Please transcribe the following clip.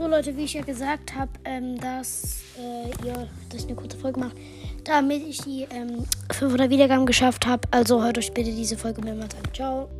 So Leute, wie ich ja gesagt habe, ähm, dass, äh, ihr, dass ich eine kurze Folge mache, damit ich die ähm, 500 Wiedergaben geschafft habe. Also hört euch bitte diese Folge mehrmals an. Ciao.